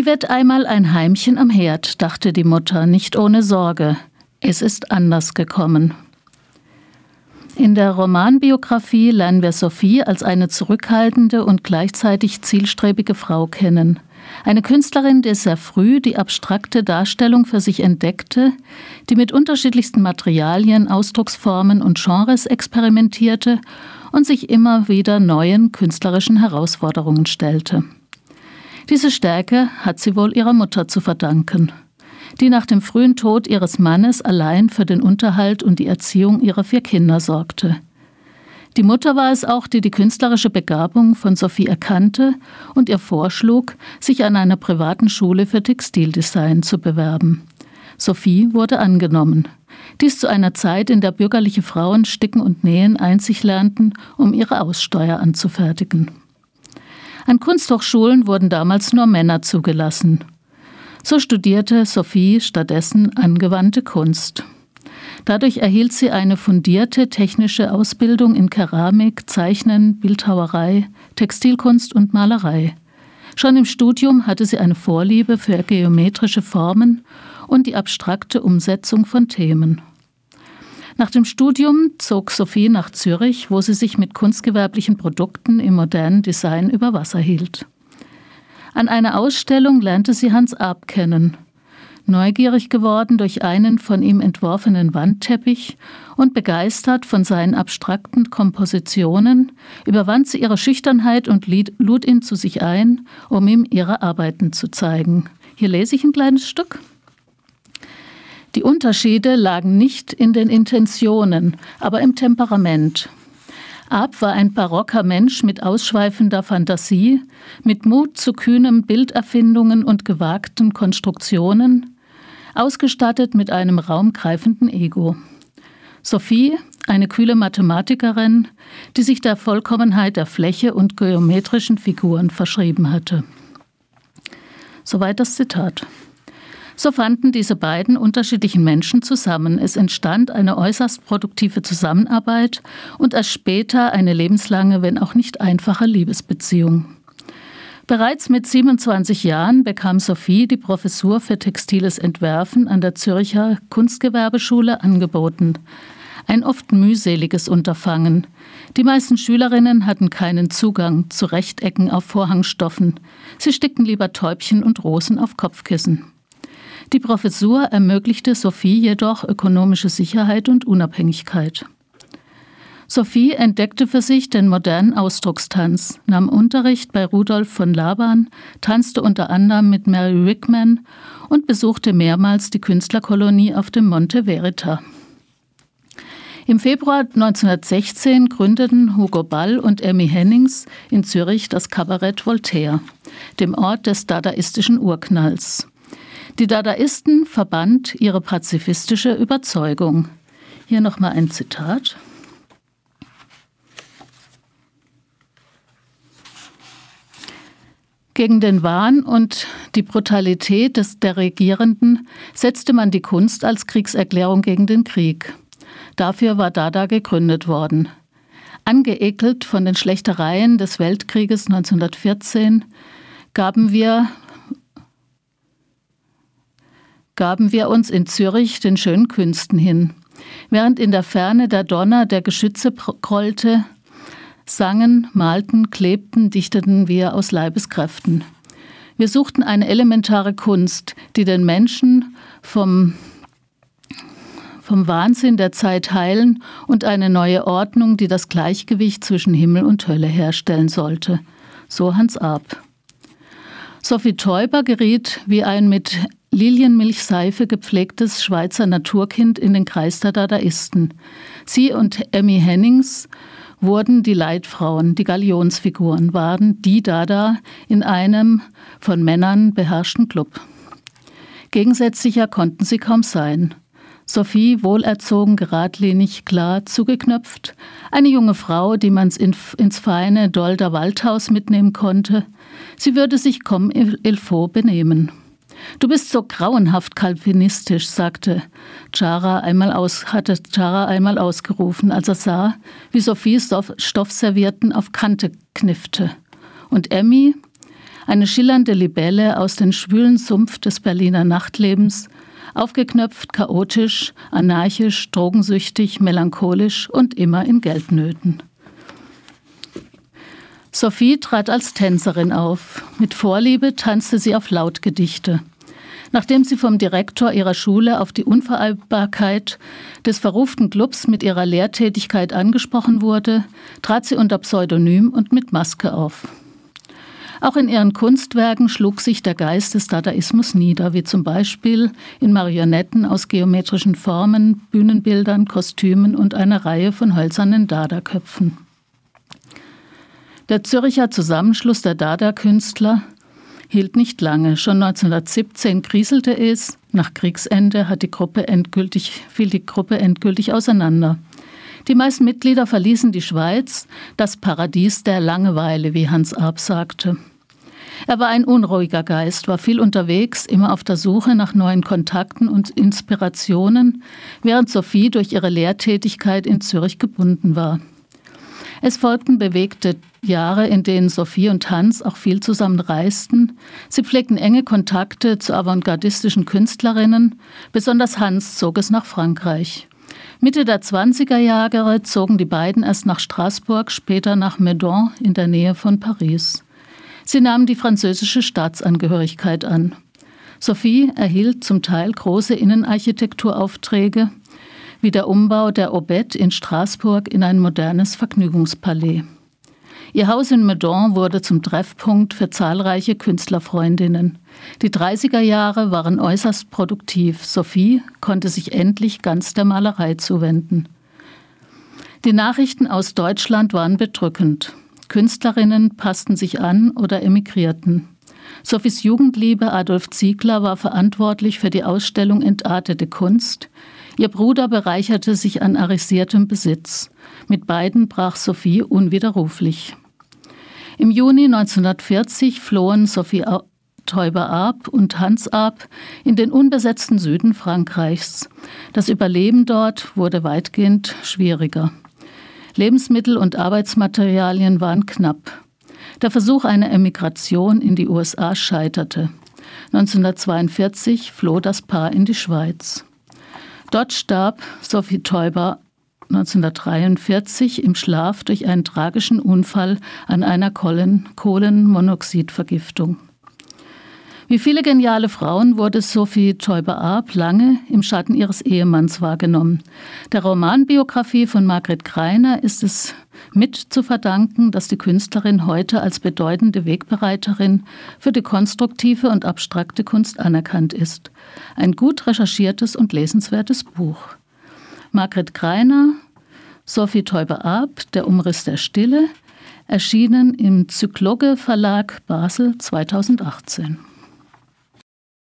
Die wird einmal ein Heimchen am Herd, dachte die Mutter, nicht ohne Sorge. Es ist anders gekommen. In der Romanbiografie lernen wir Sophie als eine zurückhaltende und gleichzeitig zielstrebige Frau kennen. Eine Künstlerin, die sehr früh die abstrakte Darstellung für sich entdeckte, die mit unterschiedlichsten Materialien, Ausdrucksformen und Genres experimentierte und sich immer wieder neuen künstlerischen Herausforderungen stellte. Diese Stärke hat sie wohl ihrer Mutter zu verdanken, die nach dem frühen Tod ihres Mannes allein für den Unterhalt und die Erziehung ihrer vier Kinder sorgte. Die Mutter war es auch, die die künstlerische Begabung von Sophie erkannte und ihr vorschlug, sich an einer privaten Schule für Textildesign zu bewerben. Sophie wurde angenommen. Dies zu einer Zeit, in der bürgerliche Frauen Sticken und Nähen einzig lernten, um ihre Aussteuer anzufertigen. An Kunsthochschulen wurden damals nur Männer zugelassen. So studierte Sophie stattdessen angewandte Kunst. Dadurch erhielt sie eine fundierte technische Ausbildung in Keramik, Zeichnen, Bildhauerei, Textilkunst und Malerei. Schon im Studium hatte sie eine Vorliebe für geometrische Formen und die abstrakte Umsetzung von Themen. Nach dem Studium zog Sophie nach Zürich, wo sie sich mit kunstgewerblichen Produkten im modernen Design über Wasser hielt. An einer Ausstellung lernte sie Hans Arp kennen – neugierig geworden durch einen von ihm entworfenen Wandteppich und begeistert von seinen abstrakten Kompositionen, überwand sie ihre Schüchternheit und lud ihn zu sich ein, um ihm ihre Arbeiten zu zeigen. Hier lese ich ein kleines Stück. Die Unterschiede lagen nicht in den Intentionen, aber im Temperament. Ab war ein barocker Mensch mit ausschweifender Fantasie, mit Mut zu kühnen Bilderfindungen und gewagten Konstruktionen, ausgestattet mit einem raumgreifenden Ego. Sophie, eine kühle Mathematikerin, die sich der Vollkommenheit der Fläche und geometrischen Figuren verschrieben hatte. Soweit das Zitat. So fanden diese beiden unterschiedlichen Menschen zusammen. Es entstand eine äußerst produktive Zusammenarbeit und erst später eine lebenslange, wenn auch nicht einfache Liebesbeziehung. Bereits mit 27 Jahren bekam Sophie die Professur für textiles Entwerfen an der Zürcher Kunstgewerbeschule angeboten. Ein oft mühseliges Unterfangen. Die meisten Schülerinnen hatten keinen Zugang zu Rechtecken auf Vorhangstoffen. Sie stickten lieber Täubchen und Rosen auf Kopfkissen. Die Professur ermöglichte Sophie jedoch ökonomische Sicherheit und Unabhängigkeit. Sophie entdeckte für sich den modernen Ausdruckstanz, nahm Unterricht bei Rudolf von Laban, tanzte unter anderem mit Mary Wickman und besuchte mehrmals die Künstlerkolonie auf dem Monte Verita. Im Februar 1916 gründeten Hugo Ball und Emmy Hennings in Zürich das Kabarett Voltaire, dem Ort des dadaistischen Urknalls. Die Dadaisten verband ihre pazifistische Überzeugung. Hier nochmal ein Zitat. Gegen den Wahn und die Brutalität des, der Regierenden setzte man die Kunst als Kriegserklärung gegen den Krieg. Dafür war Dada gegründet worden. Angeekelt von den Schlechtereien des Weltkrieges 1914 gaben wir, gaben wir uns in Zürich den schönen Künsten hin. Während in der Ferne der Donner der Geschütze grollte, sangen, malten, klebten, dichteten wir aus Leibeskräften. Wir suchten eine elementare Kunst, die den Menschen vom, vom Wahnsinn der Zeit heilen und eine neue Ordnung, die das Gleichgewicht zwischen Himmel und Hölle herstellen sollte. So Hans Arp. Sophie Teuber geriet wie ein mit Lilienmilchseife gepflegtes Schweizer Naturkind in den Kreis der Dadaisten. Sie und Emmy Hennings wurden die Leitfrauen, die Galionsfiguren, waren die Dada in einem von Männern beherrschten Club. Gegensätzlicher konnten sie kaum sein. Sophie wohlerzogen, geradlinig, klar, zugeknöpft, eine junge Frau, die man ins feine Dolder Waldhaus mitnehmen konnte. Sie würde sich comme il faut benehmen. Du bist so grauenhaft kalvinistisch, sagte Chara einmal aus, hatte Chara einmal ausgerufen, als er sah, wie Sophie Stoffservierten auf Kante kniffte. Und Emmy, Eine schillernde Libelle aus dem schwülen Sumpf des Berliner Nachtlebens, aufgeknöpft, chaotisch, anarchisch, drogensüchtig, melancholisch und immer in Geldnöten. Sophie trat als Tänzerin auf. Mit Vorliebe tanzte sie auf Lautgedichte. Nachdem sie vom Direktor ihrer Schule auf die Unvereinbarkeit des verruften Clubs mit ihrer Lehrtätigkeit angesprochen wurde, trat sie unter Pseudonym und mit Maske auf. Auch in ihren Kunstwerken schlug sich der Geist des Dadaismus nieder, wie zum Beispiel in Marionetten aus geometrischen Formen, Bühnenbildern, Kostümen und einer Reihe von hölzernen Dada-Köpfen. Der Zürcher Zusammenschluss der Dada-Künstler hielt nicht lange. Schon 1917 kriselte es. Nach Kriegsende hat die Gruppe endgültig, fiel die Gruppe endgültig auseinander. Die meisten Mitglieder verließen die Schweiz, das Paradies der Langeweile, wie Hans Arp sagte. Er war ein unruhiger Geist, war viel unterwegs, immer auf der Suche nach neuen Kontakten und Inspirationen, während Sophie durch ihre Lehrtätigkeit in Zürich gebunden war. Es folgten bewegte Jahre, in denen Sophie und Hans auch viel zusammen reisten. Sie pflegten enge Kontakte zu avantgardistischen Künstlerinnen. Besonders Hans zog es nach Frankreich. Mitte der 20er Jahre zogen die beiden erst nach Straßburg, später nach Meudon in der Nähe von Paris. Sie nahmen die französische Staatsangehörigkeit an. Sophie erhielt zum Teil große Innenarchitekturaufträge, wie der Umbau der Aubette in Straßburg in ein modernes Vergnügungspalais. Ihr Haus in Meudon wurde zum Treffpunkt für zahlreiche Künstlerfreundinnen. Die 30er Jahre waren äußerst produktiv. Sophie konnte sich endlich ganz der Malerei zuwenden. Die Nachrichten aus Deutschland waren bedrückend. Künstlerinnen passten sich an oder emigrierten. Sophies Jugendliebe Adolf Ziegler war verantwortlich für die Ausstellung Entartete Kunst, Ihr Bruder bereicherte sich an arisiertem Besitz. Mit beiden brach Sophie unwiderruflich. Im Juni 1940 flohen Sophie Täuber Arp und Hans Arp in den unbesetzten Süden Frankreichs. Das Überleben dort wurde weitgehend schwieriger. Lebensmittel und Arbeitsmaterialien waren knapp. Der Versuch einer Emigration in die USA scheiterte. 1942 floh das Paar in die Schweiz. Dort starb Sophie Teuber 1943 im Schlaf durch einen tragischen Unfall an einer Kohlenmonoxidvergiftung. Wie viele geniale Frauen wurde Sophie Teuber-Arp lange im Schatten ihres Ehemanns wahrgenommen. Der Romanbiografie von Margret Greiner ist es mit zu verdanken, dass die Künstlerin heute als bedeutende Wegbereiterin für die konstruktive und abstrakte Kunst anerkannt ist. Ein gut recherchiertes und lesenswertes Buch. Margret Greiner, Sophie Teuber-Arp, Der Umriss der Stille, erschienen im Zykloge Verlag Basel 2018.